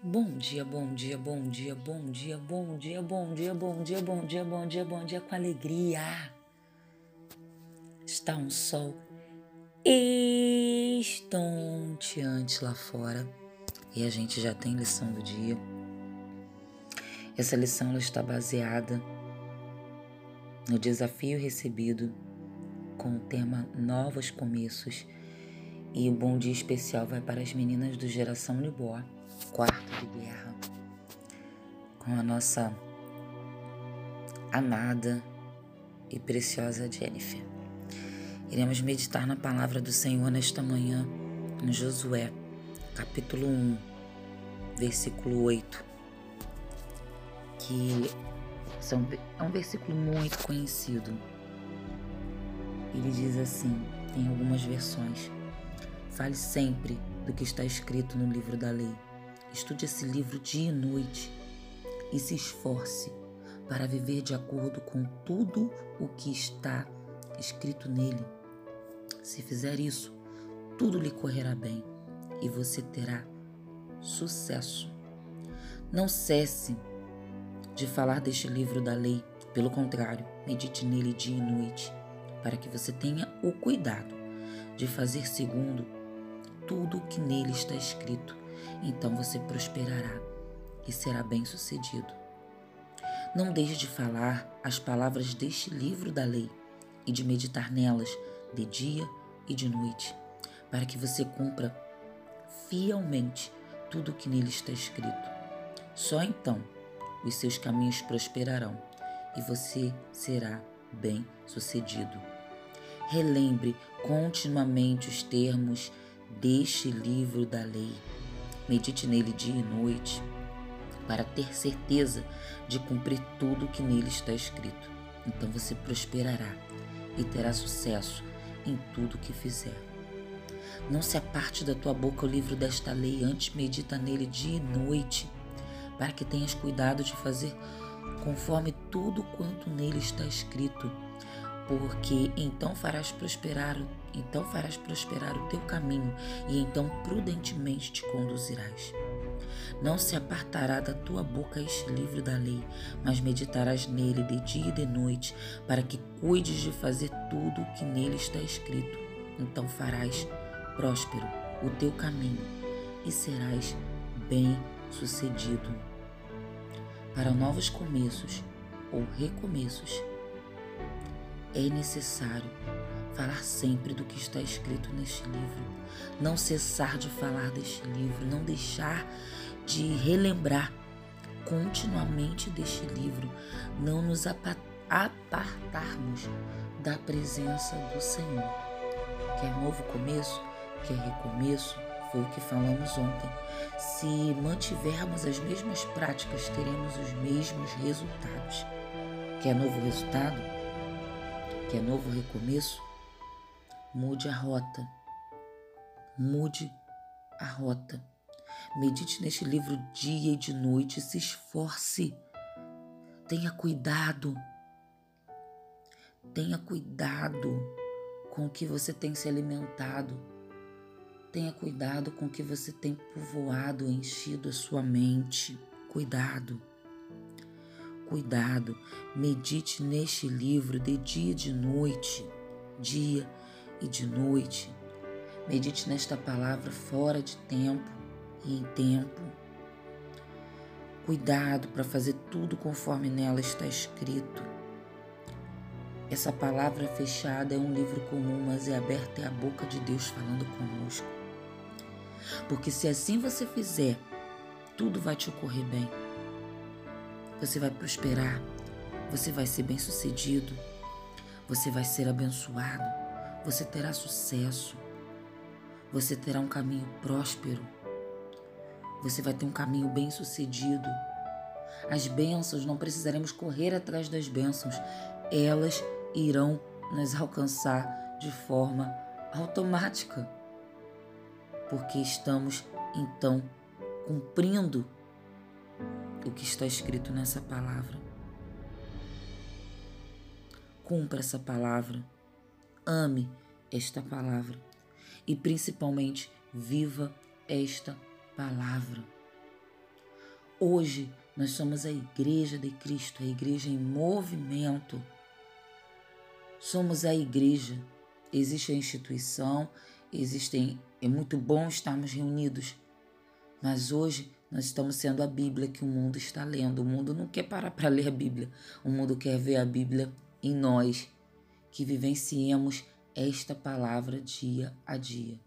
Bom dia, bom dia, bom dia, bom dia, bom dia, bom dia, bom dia, bom dia, bom dia, bom dia com alegria. Está um sol estonteante lá fora e a gente já tem lição do dia. Essa lição ela está baseada no desafio recebido com o tema Novos Começos e o bom dia especial vai para as meninas do Geração Libó quarto de guerra com a nossa amada e preciosa Jennifer. Iremos meditar na palavra do Senhor nesta manhã, em Josué, capítulo 1, versículo 8, que é um versículo muito conhecido. Ele diz assim, em algumas versões: Fale sempre do que está escrito no livro da lei Estude esse livro dia e noite e se esforce para viver de acordo com tudo o que está escrito nele. Se fizer isso, tudo lhe correrá bem e você terá sucesso. Não cesse de falar deste livro da lei, pelo contrário, medite nele dia e noite, para que você tenha o cuidado de fazer segundo tudo o que nele está escrito então você prosperará e será bem-sucedido. Não deixe de falar as palavras deste livro da lei e de meditar nelas de dia e de noite, para que você cumpra fielmente tudo o que nele está escrito. Só então os seus caminhos prosperarão e você será bem-sucedido. Relembre continuamente os termos deste livro da lei Medite nele dia e noite, para ter certeza de cumprir tudo o que nele está escrito. Então você prosperará e terá sucesso em tudo o que fizer. Não se aparte da tua boca o livro desta lei, antes medita nele dia e noite, para que tenhas cuidado de fazer conforme tudo quanto nele está escrito, porque então farás prosperar então farás prosperar o teu caminho e então prudentemente te conduzirás. Não se apartará da tua boca este livro da lei, mas meditarás nele de dia e de noite, para que cuides de fazer tudo o que nele está escrito. Então farás próspero o teu caminho e serás bem-sucedido. Para novos começos ou recomeços, é necessário falar sempre do que está escrito neste livro, não cessar de falar deste livro, não deixar de relembrar continuamente deste livro, não nos apartarmos da presença do Senhor. Quer novo começo? Quer recomeço? Foi o que falamos ontem. Se mantivermos as mesmas práticas, teremos os mesmos resultados. Quer novo resultado? Quer novo recomeço? Mude a rota. Mude a rota. Medite neste livro dia e de noite, se esforce. Tenha cuidado. Tenha cuidado com o que você tem se alimentado. Tenha cuidado com o que você tem povoado, enchido a sua mente. Cuidado. Cuidado. Medite neste livro de dia e de noite. Dia e de noite. Medite nesta palavra fora de tempo e em tempo. Cuidado para fazer tudo conforme nela está escrito. Essa palavra fechada é um livro comum, mas é aberta é a boca de Deus falando conosco. Porque se assim você fizer, tudo vai te ocorrer bem. Você vai prosperar, você vai ser bem-sucedido, você vai ser abençoado você terá sucesso. Você terá um caminho próspero. Você vai ter um caminho bem-sucedido. As bênçãos, não precisaremos correr atrás das bênçãos, elas irão nos alcançar de forma automática, porque estamos então cumprindo o que está escrito nessa palavra. Cumpra essa palavra. Ame esta palavra e principalmente viva esta palavra. Hoje nós somos a igreja de Cristo, a igreja em movimento. Somos a igreja. Existe a instituição, existem. É muito bom estarmos reunidos, mas hoje nós estamos sendo a Bíblia que o mundo está lendo. O mundo não quer parar para ler a Bíblia. O mundo quer ver a Bíblia em nós, que vivenciemos esta palavra dia a dia.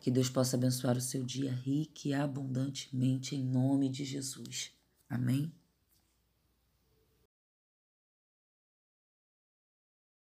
Que Deus possa abençoar o seu dia rico e abundantemente em nome de Jesus. Amém?